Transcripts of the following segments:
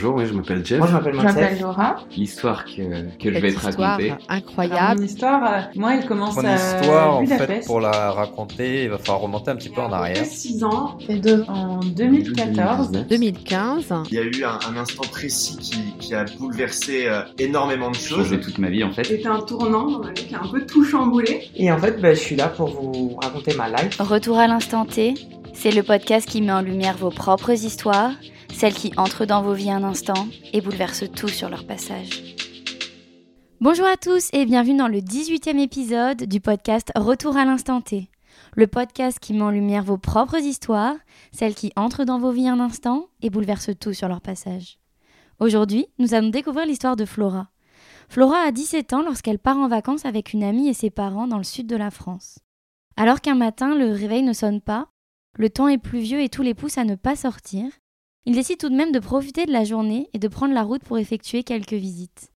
bonjour, oui, je m'appelle Jeff. Moi, je m'appelle Je m'appelle Mathilde. Laura. L'histoire que, que je vais te raconter. Incroyable. mon histoire, euh, moi, elle commence Mon à histoire, en fait, pour la raconter, il va falloir remonter un petit peu en arrière. 6 ans, et deux, en 2014. 2015. Il y a eu un, un instant précis qui, qui a bouleversé euh, énormément de choses. Changé toute ma vie en fait. C'était un tournant dans ma vie qui a un peu tout chamboulé. Et en fait, bah, je suis là pour vous raconter ma life. Retour à l'instant T, c'est le podcast qui met en lumière vos propres histoires, celles qui entrent dans vos vies un instant et bouleversent tout sur leur passage. Bonjour à tous et bienvenue dans le 18e épisode du podcast Retour à l'instant T. Le podcast qui met en lumière vos propres histoires, celles qui entrent dans vos vies un instant et bouleversent tout sur leur passage. Aujourd'hui, nous allons découvrir l'histoire de Flora. Flora a 17 ans lorsqu'elle part en vacances avec une amie et ses parents dans le sud de la France. Alors qu'un matin, le réveil ne sonne pas, le temps est pluvieux et tous les poussent à ne pas sortir, il décide tout de même de profiter de la journée et de prendre la route pour effectuer quelques visites.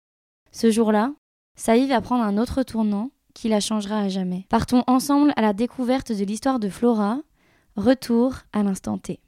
Ce jour-là, sa va prendre un autre tournant qui la changera à jamais. Partons ensemble à la découverte de l'histoire de Flora. Retour à l'instant T.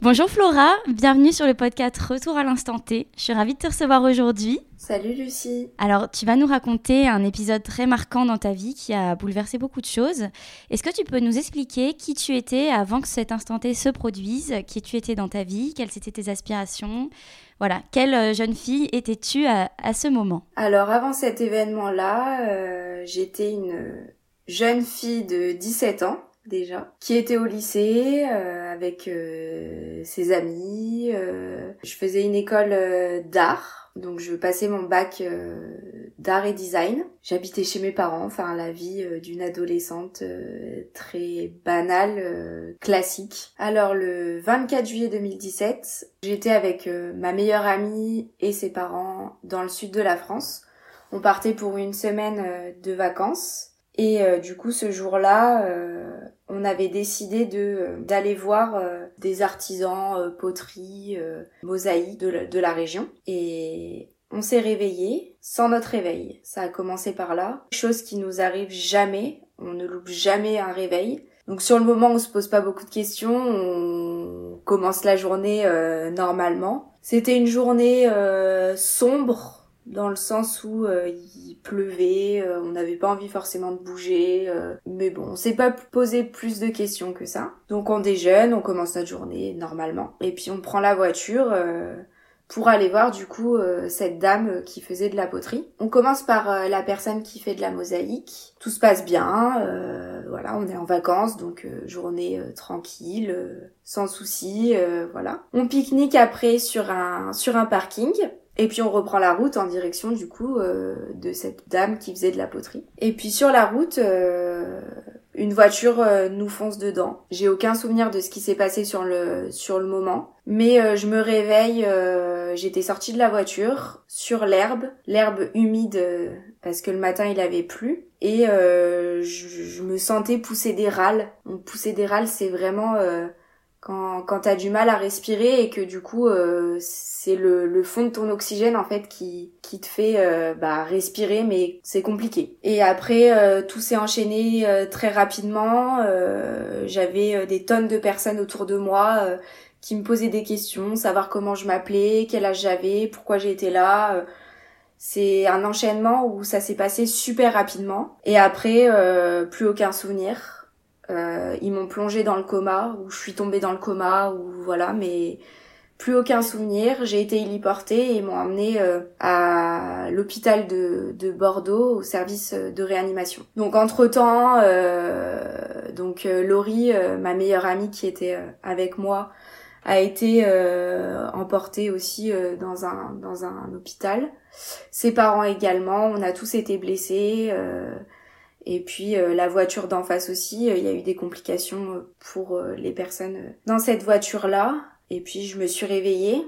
Bonjour Flora, bienvenue sur le podcast Retour à l'instant T. Je suis ravie de te recevoir aujourd'hui. Salut Lucie. Alors, tu vas nous raconter un épisode très marquant dans ta vie qui a bouleversé beaucoup de choses. Est-ce que tu peux nous expliquer qui tu étais avant que cet instant T se produise Qui tu étais dans ta vie Quelles étaient tes aspirations? Voilà, quelle euh, jeune fille étais-tu à, à ce moment? Alors avant cet événement-là, euh, j'étais une jeune fille de 17 ans déjà, qui était au lycée euh, avec euh, ses amis. euh. je faisais une école euh, d'art, donc je passais mon bac euh, d'art et design. J'habitais chez mes parents, enfin la vie euh, d'une adolescente très banale, classique. Alors le 24 juillet 2017, j'étais avec ma meilleure amie et ses parents dans le sud de la France. On partait pour une semaine de vacances. Et euh, du coup, ce jour-là, euh, on avait décidé de euh, d'aller voir euh, des artisans euh, poterie, euh, mosaïque de la, de la région. Et on s'est réveillé sans notre réveil. Ça a commencé par là. Chose qui nous arrive jamais. On ne loupe jamais un réveil. Donc sur le moment, on se pose pas beaucoup de questions. On commence la journée normalement. C'était une journée sombre dans le sens où euh, il pleuvait, euh, on n'avait pas envie forcément de bouger, euh, mais bon, on s'est pas posé plus de questions que ça. Donc on déjeune, on commence notre journée normalement, et puis on prend la voiture euh, pour aller voir du coup euh, cette dame qui faisait de la poterie. On commence par euh, la personne qui fait de la mosaïque, tout se passe bien, voilà, on est en vacances, donc journée tranquille, sans souci, voilà. On pique-nique après sur un sur un parking. Et puis on reprend la route en direction du coup euh, de cette dame qui faisait de la poterie. Et puis sur la route, euh, une voiture euh, nous fonce dedans. J'ai aucun souvenir de ce qui s'est passé sur le sur le moment, mais je me réveille. J'étais sortie de la voiture sur l'herbe, l'herbe humide parce que le matin il avait plu, et je, je me sentais pousser des râles. Donc, pousser des râles, c'est vraiment quand, quand t'as du mal à respirer et que du coup euh, c'est le, le fond de ton oxygène en fait qui, qui te fait euh, bah, respirer mais c'est compliqué. Et après euh, tout s'est enchaîné euh, très rapidement, euh, j'avais des tonnes de personnes autour de moi qui me posaient des questions, savoir comment je m'appelais, quel âge j'avais, pourquoi j'étais là. c'est un enchaînement où ça s'est passé super rapidement et après plus aucun souvenir. Euh, ils m'ont plongé dans le coma, ou je suis tombée dans le coma, ou voilà, mais plus aucun souvenir. J'ai été héliportée et ils m'ont emmenée euh, à l'hôpital de, de Bordeaux, au service de réanimation. Donc entre temps, donc euh, Laurie, euh, ma meilleure amie qui était euh, avec moi, a été euh, emportée aussi euh, dans un dans un hôpital. Ses parents également. On a tous été blessés. Et puis euh, la voiture d'en face aussi, euh, il y a eu des complications euh, pour les personnes dans cette voiture-là. Et puis je me suis réveillée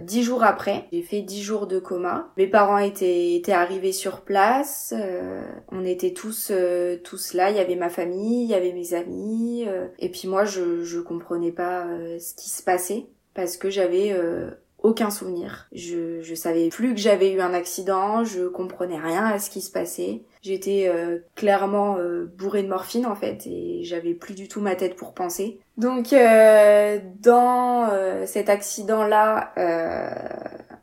dix jours après. J'ai fait dix jours de coma. Mes parents étaient, étaient arrivés sur place. on était tous tous là. Il y avait ma famille, il y avait mes amis. et puis moi, je je comprenais pas ce qui se passait parce que j'avais aucun souvenir. Je, je savais plus que j'avais eu un accident, je comprenais rien à ce qui se passait. J'étais euh, clairement euh, bourrée de morphine en fait et j'avais plus du tout ma tête pour penser. Donc euh, dans cet accident là,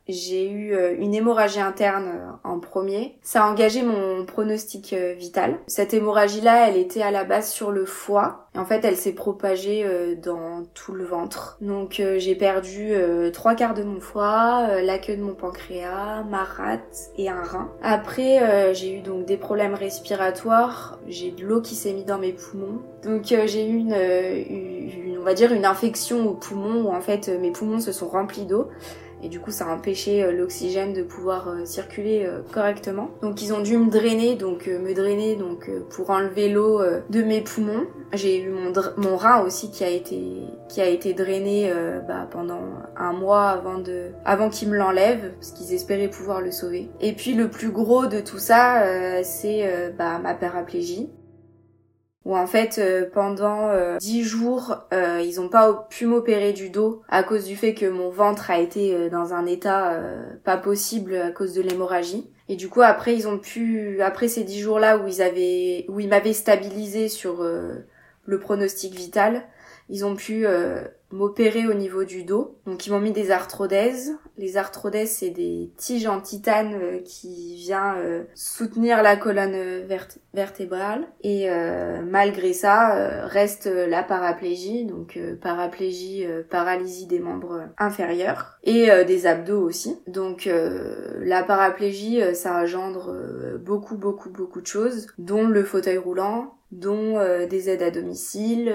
j'ai eu euh, une hémorragie interne euh, en premier. Ça a engagé mon pronostic euh, vital. Cette hémorragie-là, elle était à la base sur le foie. Et en fait, elle s'est propagée dans tout le ventre. Donc j'ai perdu trois quarts de mon foie, la queue de mon pancréas, ma rate et un rein. Après, j'ai eu donc des problèmes respiratoires. J'ai de l'eau qui s'est mise dans mes poumons. Donc j'ai eu une, une, on va dire une infection aux poumons où en fait mes poumons se sont remplis d'eau et du coup ça a empêché euh, l'oxygène de pouvoir euh, circuler euh, correctement. Donc ils ont dû me drainer, donc me drainer donc pour enlever l'eau de mes poumons. J'ai eu mon, mon rein aussi qui a été qui a été drainé bah, pendant un mois avant de avant qu'ils me l'enlèvent parce qu'ils espéraient pouvoir le sauver. Et puis le plus gros de tout ça c'est bah, ma paraplégie où en fait euh, pendant euh, dix jours euh, ils ont pas pu m'opérer du dos à cause du fait que mon ventre a été dans un état pas possible à cause de l'hémorragie. Et du coup après ils ont pu après ces dix jours là où ils avaient où ils m'avaient stabilisé sur le pronostic vital ils ont pu m'opérer au niveau du dos. Donc ils m'ont mis des arthrodèses. Les arthrodèses c'est des tiges en titane euh, qui vient euh, soutenir la colonne vertébrale et euh, malgré ça reste la paraplégie donc paraplégie paralysie des membres inférieurs et des abdos aussi. Donc la paraplégie ça engendre beaucoup beaucoup beaucoup de choses dont le fauteuil roulant, dont des aides à domicile,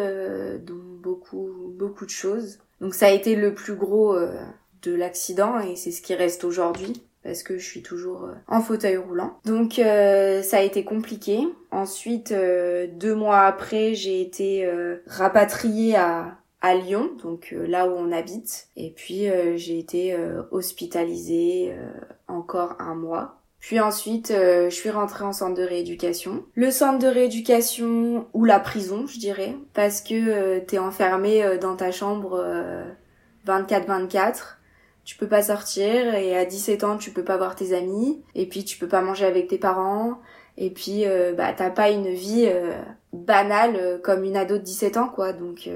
dont beaucoup beaucoup de choses. Donc ça a été le plus gros euh, de l'accident et c'est ce qui reste aujourd'hui parce que je suis toujours euh, en fauteuil roulant. Donc euh, ça a été compliqué. Ensuite, deux mois après, j'ai été rapatriée à, à Lyon, donc là où on habite. Et puis j'ai été hospitalisée encore un mois. Puis ensuite, euh, je suis rentrée en centre de rééducation. Le centre de rééducation ou la prison, je dirais, parce que euh, t'es enfermé euh, dans ta chambre 24-24. Tu peux pas sortir et à 17 ans, tu peux pas voir tes amis. Et puis, tu peux pas manger avec tes parents. Et puis, bah, t'as pas une vie banale comme une ado de 17 ans, quoi. Donc,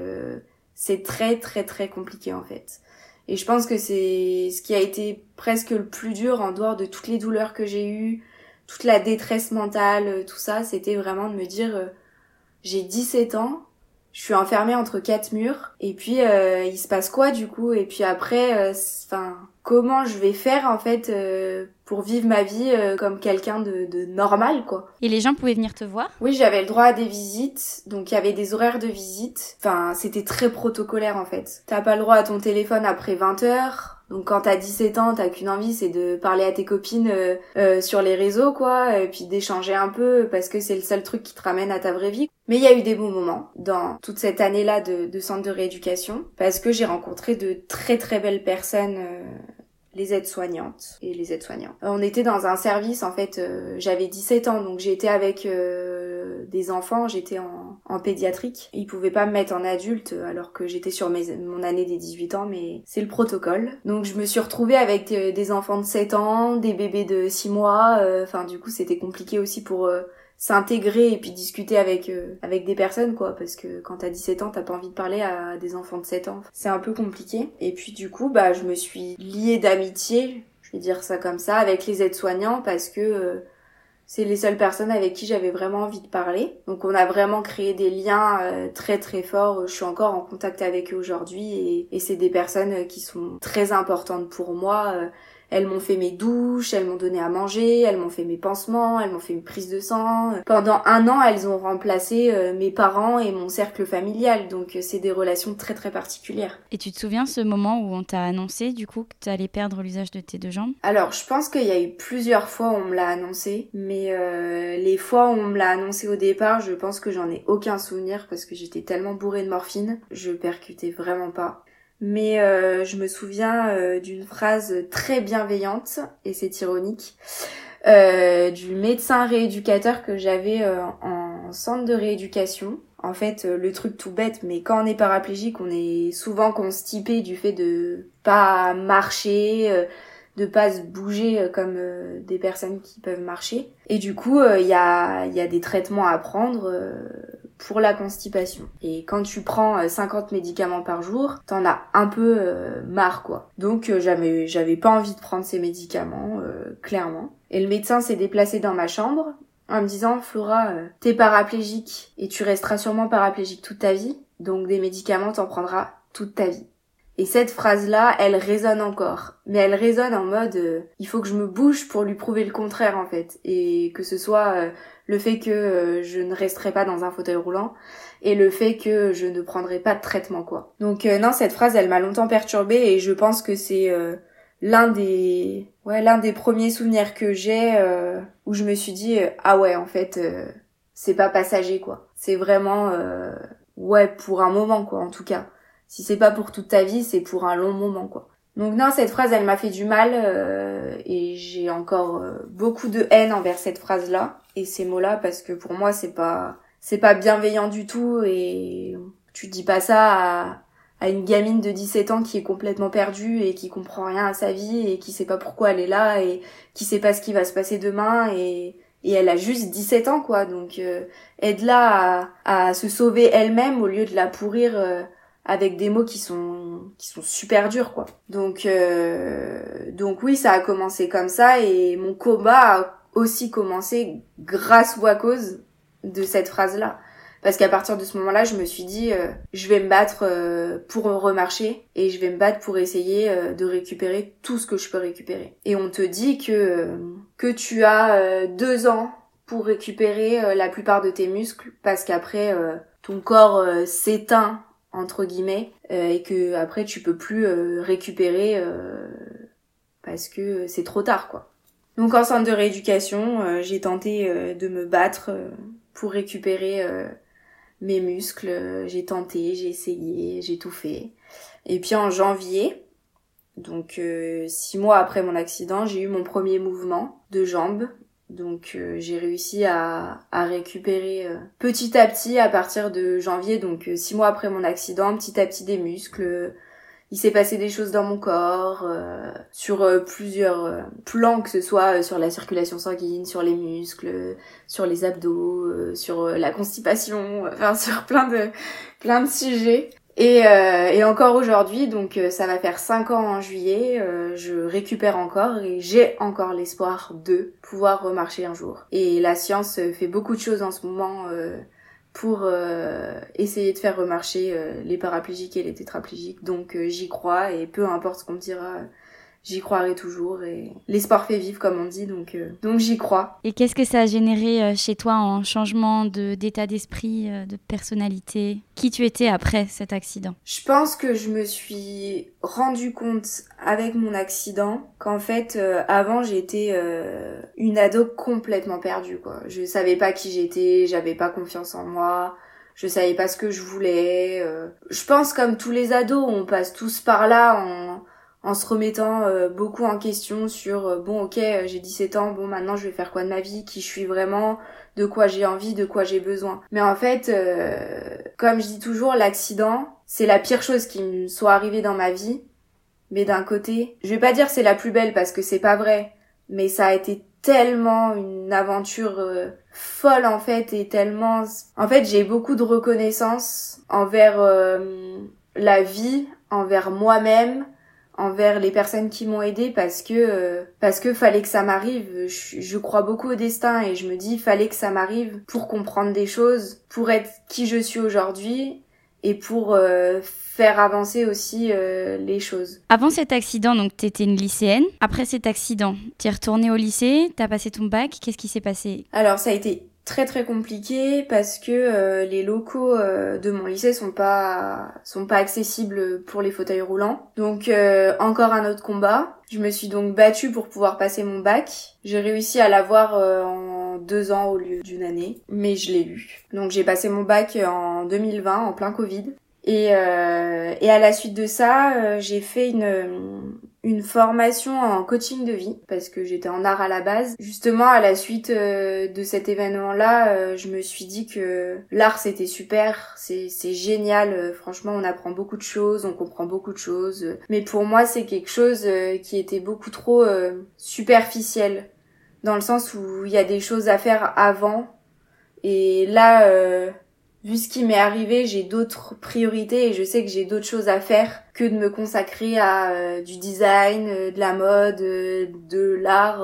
c'est très, très, très compliqué, en fait. Et je pense que c'est ce qui a été presque le plus dur en dehors de toutes les douleurs que j'ai eues, toute la détresse mentale, euh, tout ça, c'était vraiment de me dire euh, j'ai 17 ans, je suis enfermée entre quatre murs et puis euh, il se passe quoi du coup? Et puis après enfin comment je vais faire en fait pour vivre ma vie euh, comme quelqu'un de, de, normal quoi. Et les gens pouvaient venir te voir? Oui, j'avais le droit à des visites, donc il y avait des horaires de visite. Enfin, c'était très protocolaire en fait. T'as pas le droit à ton téléphone après 20 heures. Donc quand t'as 17 ans, t'as qu'une envie, c'est de parler à tes copines euh, euh, sur les réseaux, quoi, et puis d'échanger un peu, parce que c'est le seul truc qui te ramène à ta vraie vie. Mais il y a eu des bons moments dans toute cette année-là de, de centre de rééducation, parce que j'ai rencontré de très très belles personnes les aides-soignantes et les aides-soignants. Euh, on était dans un service, en fait, euh, j'avais 17 ans, donc j'étais avec euh, des enfants, j'étais en, en, pédiatrique. Ils pouvaient pas me mettre en adulte alors que j'étais sur mon année des 18 ans, mais c'est le protocole. Donc je me suis retrouvée avec des enfants de 7 ans, des bébés de 6 mois, enfin du coup c'était compliqué aussi pour s'intégrer et puis discuter avec euh, avec des personnes quoi parce que quand t'as 17 ans t'as pas envie de parler à des enfants de 7 ans c'est un peu compliqué et puis du coup bah je me suis liée d'amitié je vais dire ça comme ça avec les aides-soignants parce que euh, c'est les seules personnes avec qui j'avais vraiment envie de parler. Donc on a vraiment créé des liens euh, très très forts. Je suis encore en contact avec eux aujourd'hui et, et c'est des personnes qui sont très importantes pour moi. Elles m'ont fait mes douches, elles m'ont donné à manger, elles m'ont fait mes pansements, elles m'ont fait une prise de sang. Pendant un an, elles ont remplacé euh, mes parents et mon cercle familial, donc euh, c'est des relations très très particulières. Et tu te souviens ce moment où on t'a annoncé du coup que tu allais perdre l'usage de tes deux jambes? Alors je pense qu'il y a eu plusieurs fois où on me l'a annoncé, mais euh, les fois où on me l'a annoncé au départ, je pense que j'en ai aucun souvenir parce que j'étais tellement bourrée de morphine, je percutais vraiment pas mais euh, je me souviens euh, d'une phrase très bienveillante, et c'est ironique, euh, du médecin rééducateur que j'avais en centre de rééducation, En fait, euh, le truc tout bête, mais quand on est paraplégique, on est souvent constipé du fait de pas marcher, euh, de pas se bouger euh, comme euh, des personnes qui peuvent marcher. Et du coup, il y, a, y a des traitements à prendre pour la constipation. Et quand tu prends 50 médicaments par jour, t'en as un peu marre, quoi. Donc, j'avais, j'avais pas envie de prendre ces médicaments, clairement. Et le médecin s'est déplacé dans ma chambre en me disant Flora, t'es paraplégique et tu resteras sûrement paraplégique toute ta vie, donc des médicaments t'en prendras toute ta vie. Et cette phrase-là, elle résonne encore. Mais elle résonne en mode euh, il faut que je me bouge pour lui prouver le contraire en fait. Et que ce soit euh, le fait que euh, je ne resterai pas dans un fauteuil roulant et le fait que je ne prendrai pas de traitement quoi. Donc non, cette phrase elle m'a longtemps perturbée et je pense que c'est l'un des ouais, l'un des premiers souvenirs que j'ai où je me suis dit ah ouais, en fait c'est pas passager quoi. C'est vraiment ouais, pour un moment quoi en tout cas si c'est pas pour toute ta vie, c'est pour un long moment, quoi. Donc non, cette phrase, elle m'a fait du mal euh, et j'ai encore euh, beaucoup de haine envers cette phrase-là et ces mots-là parce que pour moi, c'est pas c'est pas bienveillant du tout et tu dis pas ça à, une gamine de 17 ans qui est complètement perdue et qui comprend rien à sa vie et qui sait pas pourquoi elle est là et qui sait pas ce qui va se passer demain et et elle a juste 17 ans quoi donc euh, aide-la à, à, se sauver elle-même au lieu de la pourrir euh, avec des mots qui sont qui sont super durs quoi. Donc euh, donc oui, ça a commencé comme ça et mon combat a aussi commencé grâce ou à cause de cette phrase là. Parce qu'à partir de ce moment-là, je me suis dit, euh, je vais me battre euh, pour remarcher et je vais me battre pour essayer euh, de récupérer tout ce que je peux récupérer. Et on te dit que que tu as deux ans pour récupérer la plupart de tes muscles parce qu'après ton corps s'éteint entre guillemets euh, et que après tu peux plus euh, récupérer euh, parce que c'est trop tard quoi. Donc en centre de rééducation, j'ai tenté de me battre pour récupérer mes muscles, j'ai tenté, j'ai essayé, j'ai tout fait. Et puis en janvier, donc six mois après mon accident, j'ai eu mon premier mouvement de jambes donc euh, j'ai réussi à, à récupérer euh, petit à petit à partir de janvier, donc euh, six mois après mon accident, petit à petit des muscles. Il s'est passé des choses dans mon corps, sur plusieurs plans, que ce soit sur la circulation sanguine, sur les muscles, sur les abdos, sur la constipation, enfin sur plein de plein de sujets. Et, euh, et encore aujourd'hui, donc euh, ça va faire 5 ans en juillet, euh, je récupère encore et j'ai encore l'espoir de pouvoir remarcher un jour. Et la science fait beaucoup de choses en ce moment pour essayer de faire remarcher les paraplégiques et les tétraplégiques. Donc j'y crois et peu importe ce qu'on me dira j'y croirai toujours et l'espoir fait vivre comme on dit donc euh, donc j'y crois. Et qu'est-ce que ça a généré euh, chez toi en changement de d'état d'esprit, euh, de personnalité? Qui tu étais après cet accident? Je pense que je me suis rendu compte avec mon accident qu'en fait avant j'étais une ado complètement perdue quoi. Je savais pas qui j'étais, j'avais pas confiance en moi je savais pas ce que je voulais. Je pense comme tous les ados, on passe tous par là, on, en se remettant euh, beaucoup en question sur euh, bon ok euh, j'ai 17 ans bon maintenant je vais faire quoi de ma vie qui je suis vraiment de quoi j'ai envie de quoi j'ai besoin. Mais en fait comme je dis toujours l'accident c'est la pire chose qui me soit arrivée dans ma vie. Mais d'un côté je vais pas dire c'est la plus belle parce que c'est pas vrai mais ça a été tellement une aventure folle en fait et tellement en fait j'ai beaucoup de reconnaissance envers la vie envers moi-même envers les personnes qui m'ont aidé parce que euh, parce que fallait que ça m'arrive. Je, je, crois beaucoup au destin et je me dis fallait que ça m'arrive pour comprendre des choses, pour être qui je suis aujourd'hui et pour euh, faire avancer aussi euh, les choses. Avant cet accident, donc t'étais une lycéenne. Après cet accident, t'es retournée au lycée, t'as passé ton bac. Qu'est-ce qui s'est passé? Alors ça a été très très compliqué parce que euh, les locaux euh, de mon lycée sont pas sont pas accessibles pour les fauteuils roulants. Donc euh, encore un autre combat. Je me suis donc battue pour pouvoir passer mon bac. J'ai réussi à l'avoir en deux ans au lieu d'une année, mais je l'ai eu. Donc j'ai passé mon bac en 2020 en plein Covid. Et, et à la suite de ça, j'ai fait une une formation en coaching de vie parce que j'étais en art à la base. Justement, à la suite euh, de cet événement-là, euh, je me suis dit que l'art c'était super, c'est génial. euh, franchement, on apprend beaucoup de choses, on comprend beaucoup de choses. Mais pour moi, c'est quelque chose qui était beaucoup trop superficiel dans le sens où il y a des choses à faire avant. Et là, vu ce qui m'est arrivé, j'ai d'autres priorités et je sais que j'ai d'autres choses à faire que de me consacrer à euh, du design, euh, de la mode, euh, de l'art,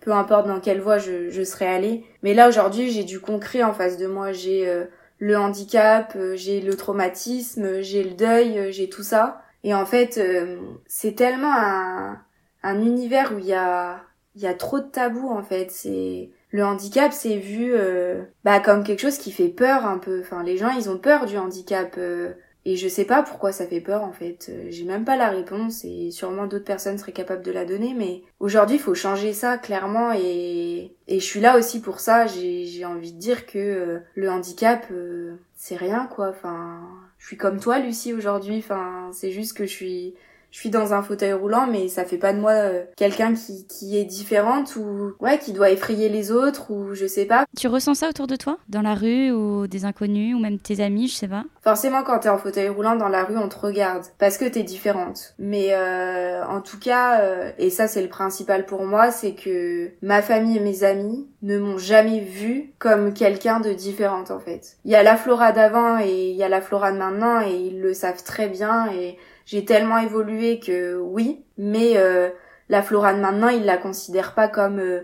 peu importe dans quelle voie je, serais allée. Mais là aujourd'hui, j'ai du concret en face de moi. J'ai le handicap, j'ai le traumatisme, j'ai le deuil, j'ai tout ça. Et en fait, c'est tellement un, un univers où il y a, trop de tabous en fait. Le handicap, c'est vu euh, bah comme quelque chose qui fait peur un peu. Enfin, les gens, ils ont peur du handicap. euh, et je sais pas pourquoi ça fait peur en fait. Euh, J'ai même pas la réponse et sûrement d'autres personnes seraient capables de la donner. Mais aujourd'hui, il faut changer ça clairement et et je suis là aussi pour ça. J'ai j'ai envie de dire que euh, le handicap, c'est rien quoi. Enfin, je suis comme toi, Lucie, aujourd'hui. Enfin, c'est juste que je suis je suis dans un fauteuil roulant, mais ça fait pas de moi euh, quelqu'un qui, qui est différente ou ouais qui doit effrayer les autres ou je sais pas. Tu ressens ça autour de toi? Dans la rue ou des inconnus ou même tes amis, je sais pas? Forcément, quand t'es en fauteuil roulant dans la rue, on te regarde parce que t'es différente. Mais euh, en tout cas, euh, et ça c'est le principal pour moi, c'est que ma famille et mes amis ne m'ont jamais vue comme quelqu'un de différente en fait. Il y a la Flora d'avant et il y a la Flora de maintenant et ils le savent très bien et j'ai tellement évolué que oui, mais euh, la Flora de maintenant, ils la considèrent pas comme euh,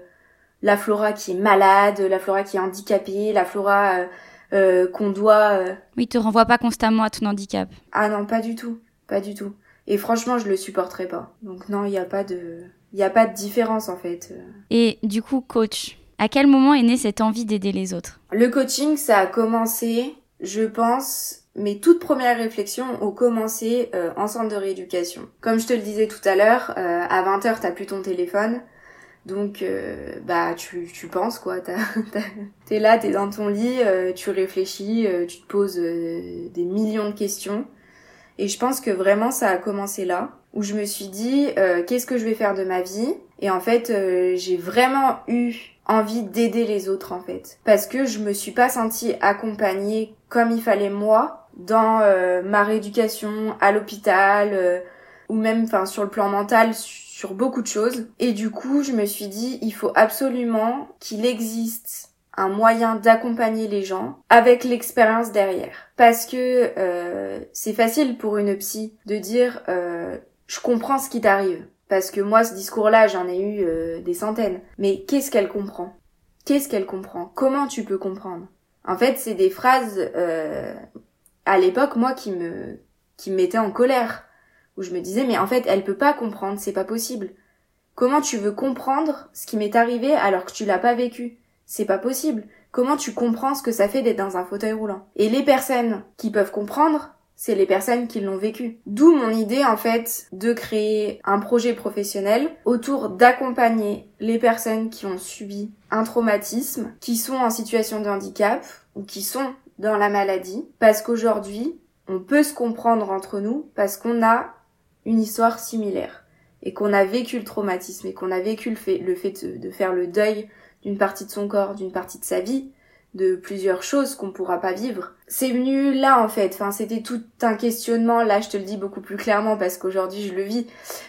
la Flora qui est malade, la Flora qui est handicapée, la Flora euh, euh, qu'on doit euh, Oui, te renvoie pas constamment à ton handicap. ah non, pas du tout, pas du tout. Et franchement, je le supporterais pas. Donc non, il y a pas de, il a pas de différence en fait. Et du coup, coach, à quel moment est née cette envie d'aider les autres? Le coaching, ça a commencé, je pense, mes toutes premières réflexions ont commencé euh, en centre de rééducation. Comme je te le disais tout à l'heure, euh, à 20h, t'as plus ton téléphone. Donc, euh, bah, tu, tu penses, quoi. T'es là, t'es dans ton lit, tu réfléchis, tu te poses des millions de questions. Et je pense que vraiment, ça a commencé là, où je me suis dit, qu'est-ce que je vais faire de ma vie? Et en fait, j'ai vraiment eu envie d'aider les autres, en fait. Parce que je me suis pas sentie accompagnée comme il fallait moi dans euh, ma rééducation à l'hôpital euh, ou même enfin sur le plan mental sur beaucoup de choses. Et du coup je me suis dit il faut absolument qu'il existe un moyen d'accompagner les gens avec l'expérience derrière. Parce que euh, c'est facile pour une psy de dire euh, je comprends ce qui t'arrive. Parce que moi ce discours là j'en ai eu euh, des centaines. Mais qu'est-ce qu'elle comprend? Qu'est-ce qu'elle comprend? Comment tu peux comprendre? En fait, c'est des phrases euh, à l'époque moi qui me qui me mettaient en colère où je me disais mais en fait, elle peut pas comprendre, c'est pas possible. Comment tu veux comprendre ce qui m'est arrivé alors que tu l'as pas vécu? C'est pas possible. Comment tu comprends ce que ça fait d'être dans un fauteuil roulant? Et les personnes qui peuvent comprendre, c'est les personnes qui l'ont vécu. D'où mon idée en fait de créer un projet professionnel autour d'accompagner les personnes qui ont subi un traumatisme, qui sont en situation de handicap ou qui sont dans la maladie, parce qu'aujourd'hui, on peut se comprendre entre nous parce qu'on a une histoire similaire et qu'on a vécu le traumatisme et qu'on a vécu le fait, le fait de, faire le deuil d'une partie de son corps, d'une partie de sa vie, de plusieurs choses qu'on pourra pas vivre. C'est venu là en fait, enfin c'était tout un questionnement, là je te le dis beaucoup plus clairement parce qu'aujourd'hui je le vis,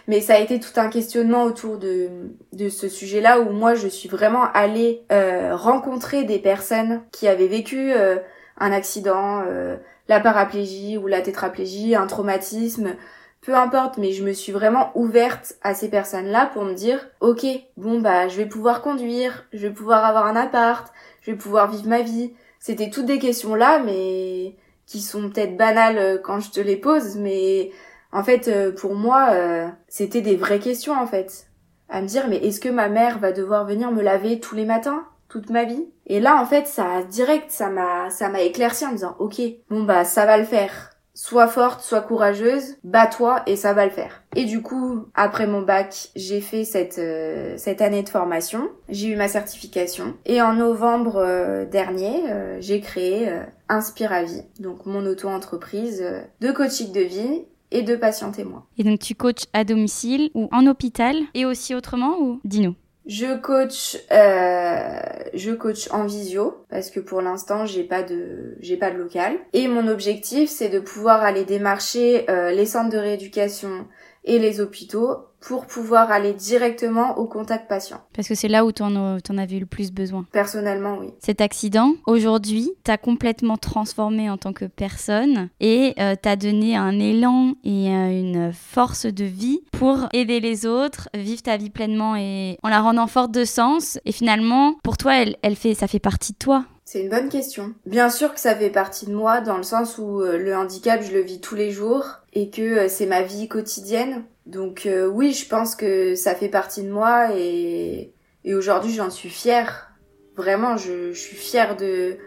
mais ça a été tout un questionnement autour de, de ce sujet-là où moi je suis vraiment allée euh, rencontrer des personnes qui avaient vécu euh, un accident, euh, la paraplégie ou la tétraplégie, un traumatisme, peu importe, mais je me suis vraiment ouverte à ces personnes-là pour me dire, ok, bon bah je vais pouvoir conduire, je vais pouvoir avoir un appart, je vais pouvoir vivre ma vie. C'était toutes des questions là, mais qui sont peut-être banales euh, quand je te les pose, mais en fait euh, pour moi euh, c'était des vraies questions en fait. À me dire mais est-ce que ma mère va devoir venir me laver tous les matins? Toute ma vie Et là en fait ça direct ça m'a ça m'a éclairci en me disant ok bon bah ça va le faire. Sois forte, sois courageuse, bats-toi et ça va le faire. Et du coup, après mon bac, j'ai fait cette euh, cette année de formation, j'ai eu ma certification et en novembre euh, dernier, euh, j'ai créé Inspiravie, donc mon auto-entreprise de coaching de vie et deux patients témoins. Et donc tu coaches à domicile ou en hôpital et aussi autrement ou dis-nous? Je coach, euh, je coach en visio parce que pour l'instant j'ai pas de, j'ai pas de local. Et mon objectif c'est de pouvoir aller démarcher euh, les centres de rééducation et les hôpitaux pour pouvoir aller directement au contact patient. Parce que c'est là où t'en en avais eu le plus besoin. Personnellement, oui. Cet accident, aujourd'hui, t'as complètement transformé en tant que personne et euh, t'as donné un élan et euh, une force de vie pour aider les autres, vivre ta vie pleinement et en la rendant forte de sens. Et finalement, pour toi, elle, elle fait, ça fait partie de toi. C'est une bonne question. Bien sûr que ça fait partie de moi dans le sens où euh, le handicap, je le vis tous les jours et que euh, c'est ma vie quotidienne. Donc euh, oui, je pense que ça fait partie de moi et, et aujourd'hui j'en suis fière. Vraiment, je, je, suis fière de,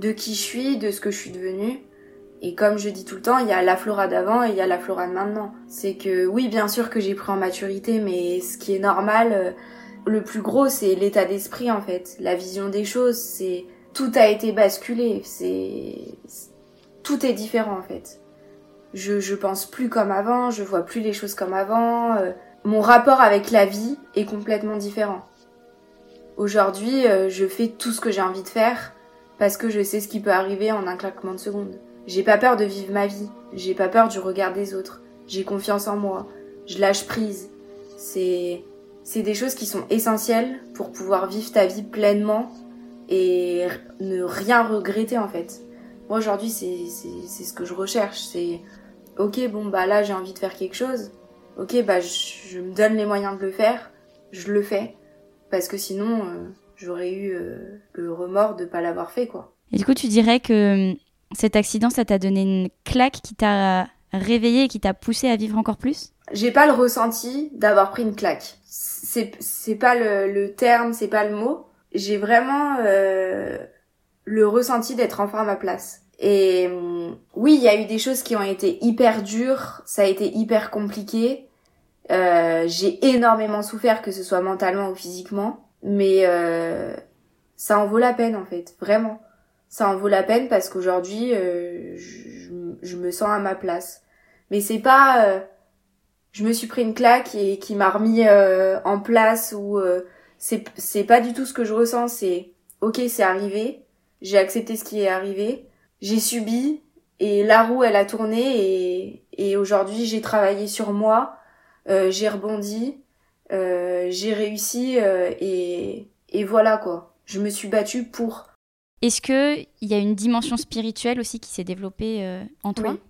de qui je suis, de ce que je suis devenue. Et comme je dis tout le temps, il y a la Flora d'avant et il y a la Flora de maintenant. C'est que oui, bien sûr que j'ai pris en maturité, mais ce qui est normal, le plus gros, c'est l'état d'esprit en fait, la vision des choses, c'est tout a été basculé. C'est tout est différent en fait. Je pense plus comme avant, je vois plus les choses comme avant. Euh, mon rapport avec la vie est complètement différent. Aujourd'hui, euh, je fais tout ce que j'ai envie de faire parce que je sais ce qui peut arriver en un claquement de secondes. J'ai pas peur de vivre ma vie, j'ai pas peur du regard des autres. J'ai confiance en moi, je lâche prise. C'est c'est des choses qui sont essentielles pour pouvoir vivre ta vie pleinement et ne rien regretter en fait. Moi aujourd'hui c'est c'est ce que je recherche, c'est ok bon bah là j'ai envie de faire quelque chose, ok bah je, je, me donne les moyens de le faire, je le fais. Parce que sinon euh, j'aurais eu euh, le remords de pas l'avoir fait quoi. Et du coup tu dirais que hum, cet accident ça t'a donné une claque qui t'a réveillé et qui t'a poussé à vivre encore plus? J'ai pas le ressenti d'avoir pris une claque. C'est c'est pas le, le terme, c'est pas le mot. J'ai vraiment euh, le ressenti d'être enfin à ma place. Et oui, il y a eu des choses qui ont été hyper dures, ça a été hyper compliqué. Euh, j'ai énormément souffert, que ce soit mentalement ou physiquement, mais euh, ça en vaut la peine en fait, vraiment. Ça en vaut la peine parce qu'aujourd'hui, euh, je, je, me sens à ma place. Mais c'est pas, je me suis pris une claque et qui m'a remis en place ou c'est c'est pas du tout ce que je ressens c'est ok c'est arrivé j'ai accepté ce qui est arrivé. J'ai subi et la roue elle a tourné et et aujourd'hui j'ai travaillé sur moi. Euh, j'ai rebondi euh, j'ai réussi euh, et et voilà quoi. Je me suis battue pour. Est-ce que il y a une dimension spirituelle aussi qui s'est développée en toi? Oui,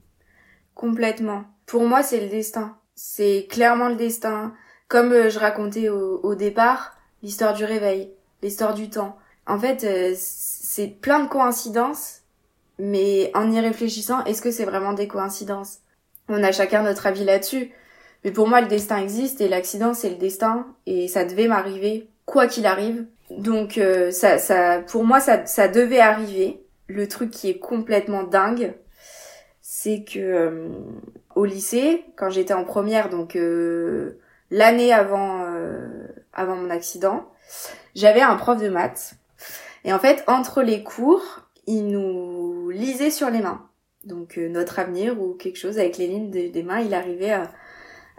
complètement. Pour moi c'est le destin. C'est clairement le destin. Comme je racontais au, au départ l'histoire du réveil, l'histoire du temps. En fait, c'est plein de coïncidences, mais en y réfléchissant, est-ce que c'est vraiment des coïncidences? On a chacun notre avis là-dessus. Mais pour moi, le destin existe et l'accident, c'est le destin et ça devait m'arriver quoi qu'il arrive. Donc euh, ça, ça, pour moi, ça, devait arriver. Le truc qui est complètement dingue, c'est que euh, au lycée, quand j'étais en première, donc euh, l'année avant avant mon accident, j'avais un prof de maths. Et en fait, entre les cours, il nous lisait sur les mains. Donc euh, notre avenir ou quelque chose avec les lignes de, des mains, il arrivait à,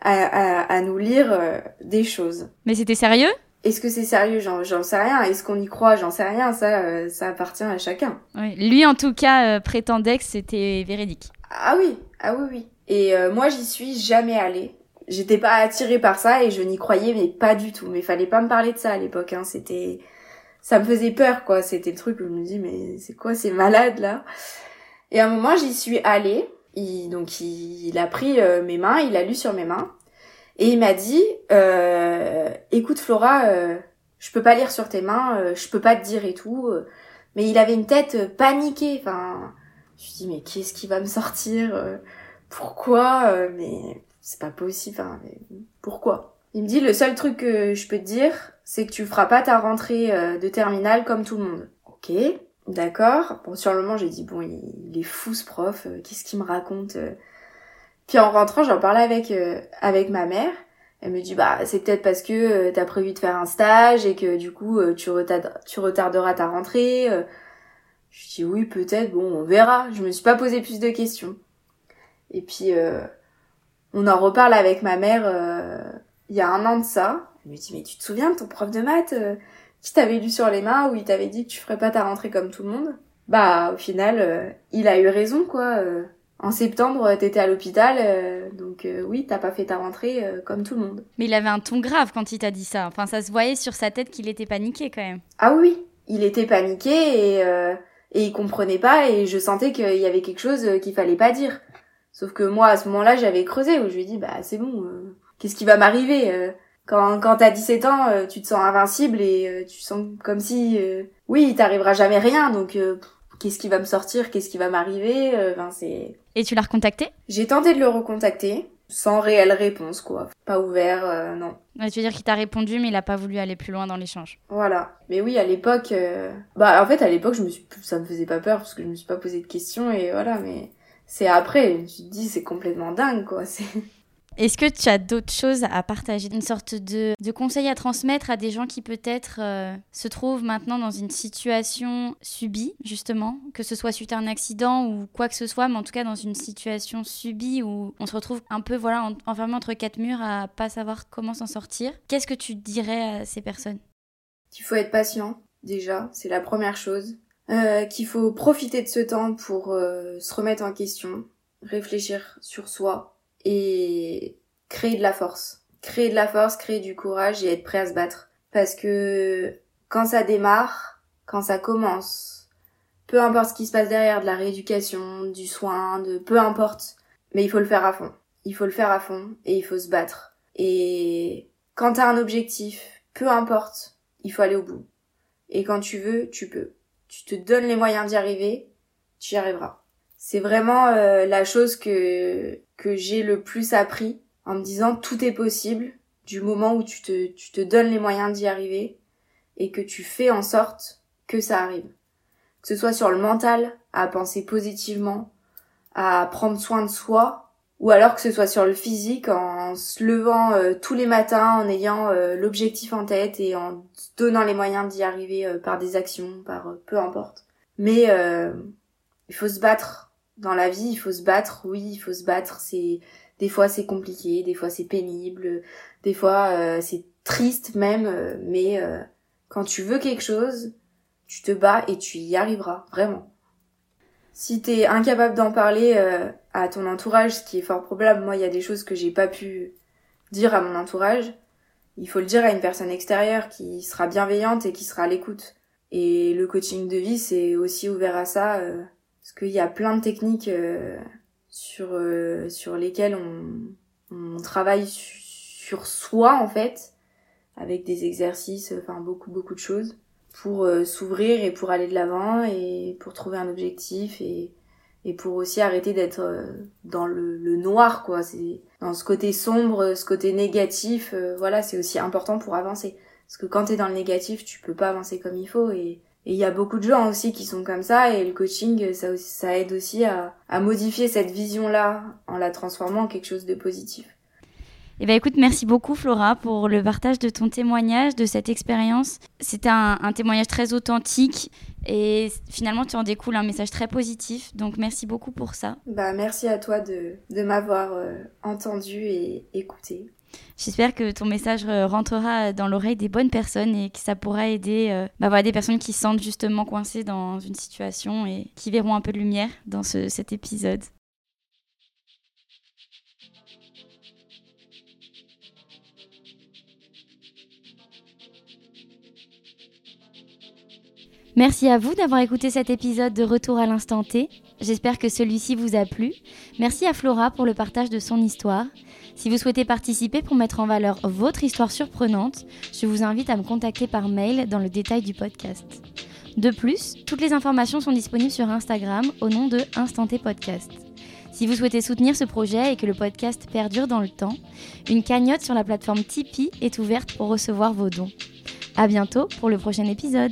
à, à nous lire euh, des choses. Mais c'était sérieux? Est-ce que c'est sérieux? J'en sais rien. Est-ce qu'on y croit? J'en sais rien. Ça, euh, ça appartient à chacun. Oui. Lui, en tout cas, prétendait que c'était véridique. Ah oui, ah oui, oui. Et moi, j'y suis jamais allée j'étais pas attirée par ça et je n'y croyais mais pas du tout. Mais fallait pas me parler de ça à l'époque. Hein. C'était, ça me faisait peur quoi. C'était le truc où je me dis mais c'est quoi ces malades là? Et à un moment j'y suis allée. Il, donc il, il a pris euh, mes mains, il a lu sur mes mains et il m'a dit euh, écoute Flora, euh, je peux pas lire sur tes mains, euh, je peux pas te dire et tout. Mais il avait une tête paniquée. Enfin, je me dis mais qu'est-ce qui va me sortir Pourquoi Mais c'est pas possible. Enfin, pourquoi? Il me dit le seul truc que je peux te dire, c'est que tu feras pas ta rentrée euh, de terminale comme tout le monde. Ok, d'accord. Bon, sur le moment, j'ai dit bon, il, est fou ce prof. Euh, qu'est-ce qu'il me raconte euh? Puis en rentrant, j'en parlais avec avec ma mère. Elle me dit bah c'est peut-être parce que t'as prévu de faire un stage et que du coup tu, retarderas, ta rentrée. Je dis oui peut-être, bon on verra. Je me suis pas posé plus de questions. Et puis On en reparle avec ma mère euh, il y a un an de ça. Elle me dit mais tu te souviens de ton prof de maths euh, qui t'avait lu sur les mains où il t'avait dit que tu ferais pas ta rentrée comme tout le monde? Bah au final euh, il a eu raison quoi. euh. en septembre t'étais à l'hôpital euh, donc euh, oui t'as pas fait ta rentrée euh, comme tout le monde. Mais il avait un ton grave quand il t'a dit ça. Enfin, ça se voyait sur sa tête qu'il était paniqué quand même. Ah oui, il était paniqué et, euh, et il comprenait pas et je sentais qu'il y avait quelque chose qu'il fallait pas dire. Sauf que moi, à ce moment-là, j'avais creusé où je lui ai dit, bah c'est bon, euh, qu'est-ce qui va m'arriver euh, Quand, quand t'as 17 ans, euh, tu te sens invincible et euh, tu sens comme si, euh, oui, il t'arrivera jamais rien, donc euh, qu'est-ce qui va me sortir, qu'est-ce qui va m'arriver Enfin, c'est... Et tu l'as recontacté? J'ai tenté de le recontacter, sans réelle réponse, quoi. Pas ouvert, euh, non. Ouais, Tu veux dire qu'il t'a répondu, mais il a pas voulu aller plus loin dans l'échange. Voilà. Mais oui, à l'époque, euh, bah en fait à l'époque, je me suis, ça me faisait pas peur parce que je me suis pas posé de questions et voilà. Mais c'est après, je me suis dit c'est complètement dingue quoi. C'est Est-ce que tu as d'autres choses à partager Une sorte de, conseil à transmettre à des gens qui peut-être euh, se trouvent maintenant dans une situation subie, justement, que ce soit suite à un accident ou quoi que ce soit, mais en tout cas dans une situation subie où on se retrouve un peu voilà, en- enfermé entre quatre murs à pas savoir comment s'en sortir? Qu'est-ce que tu dirais à ces personnes? Qu'il faut être patient déjà, c'est la première chose. Euh, qu'il faut profiter de ce temps pour euh, se remettre en question, réfléchir sur soi et créer de la force. Créer de la force, créer du courage et être prêt à se battre. Parce que quand ça démarre, quand ça commence, peu importe ce qui se passe derrière, de la rééducation, du soin, de peu importe, mais il faut le faire à fond. Il faut le faire à fond et il faut se battre. Et quand t'as un objectif, peu importe, il faut aller au bout. Et quand tu veux, tu peux. Tu te donnes les moyens d'y arriver, tu y arriveras. C'est vraiment euh, la chose que que j'ai le plus appris en me disant tout est possible du moment où tu te tu te donnes les moyens d'y arriver et que tu fais en sorte que ça arrive. Que ce soit sur le mental, à penser positivement, à prendre soin de soi, ou alors que ce soit sur le physique en se levant euh, tous les matins, en ayant euh, l'objectif en tête et en donnant les moyens d'y arriver euh, par des actions, par peu importe. Mais il faut se battre dans la vie, il faut se battre. Oui, il faut se battre. C'est des fois c'est compliqué, des fois c'est pénible, des fois euh, c'est triste même. euh, mais euh, quand tu veux quelque chose, tu te bats et tu y arriveras vraiment. Si t'es incapable d'en parler euh, à ton entourage, ce qui est fort probable, moi il y a des choses que j'ai pas pu dire à mon entourage, il faut le dire à une personne extérieure qui sera bienveillante et qui sera à l'écoute. Et le coaching de vie, c'est aussi ouvert à ça, euh, parce qu'il y a plein de techniques euh, sur euh, sur lesquelles on, on travaille su- sur soi en fait, avec des exercices, enfin beaucoup beaucoup de choses pour euh, s'ouvrir et pour aller de l'avant et pour trouver un objectif et et pour aussi arrêter d'être dans le, le noir quoi. C'est dans ce côté sombre ce côté négatif euh, voilà c'est aussi important pour avancer. Parce que quand t'es dans le négatif tu peux pas avancer comme il faut et et il y a beaucoup de gens aussi qui sont comme ça et le coaching ça aide aussi à, à modifier cette vision là en la transformant en quelque chose de positif Eh bien écoute, merci beaucoup Flora pour le partage de ton témoignage, de cette expérience. C'était un, un témoignage très authentique et finalement tu en découles un message très positif. Donc merci beaucoup pour ça. bah merci à toi de de m'avoir euh, entendu et écouté J'espère que ton message euh, rentrera dans l'oreille des bonnes personnes et que ça pourra aider euh, bah des personnes qui se sentent justement coincées dans une situation et qui verront un peu de lumière dans ce- cet épisode. Merci à vous d'avoir écouté cet épisode de Retour à l'instant T. J'espère que celui-ci vous a plu. Merci à Flora pour le partage de son histoire. Si vous souhaitez participer pour mettre en valeur votre histoire surprenante, je vous invite à me contacter par mail dans le détail du podcast. De plus, toutes les informations sont disponibles sur Instagram au nom de Instanté Podcast. Si vous souhaitez soutenir ce projet et que le podcast perdure dans le temps, une cagnotte sur la plateforme Tipeee est ouverte pour recevoir vos dons. À bientôt pour le prochain épisode.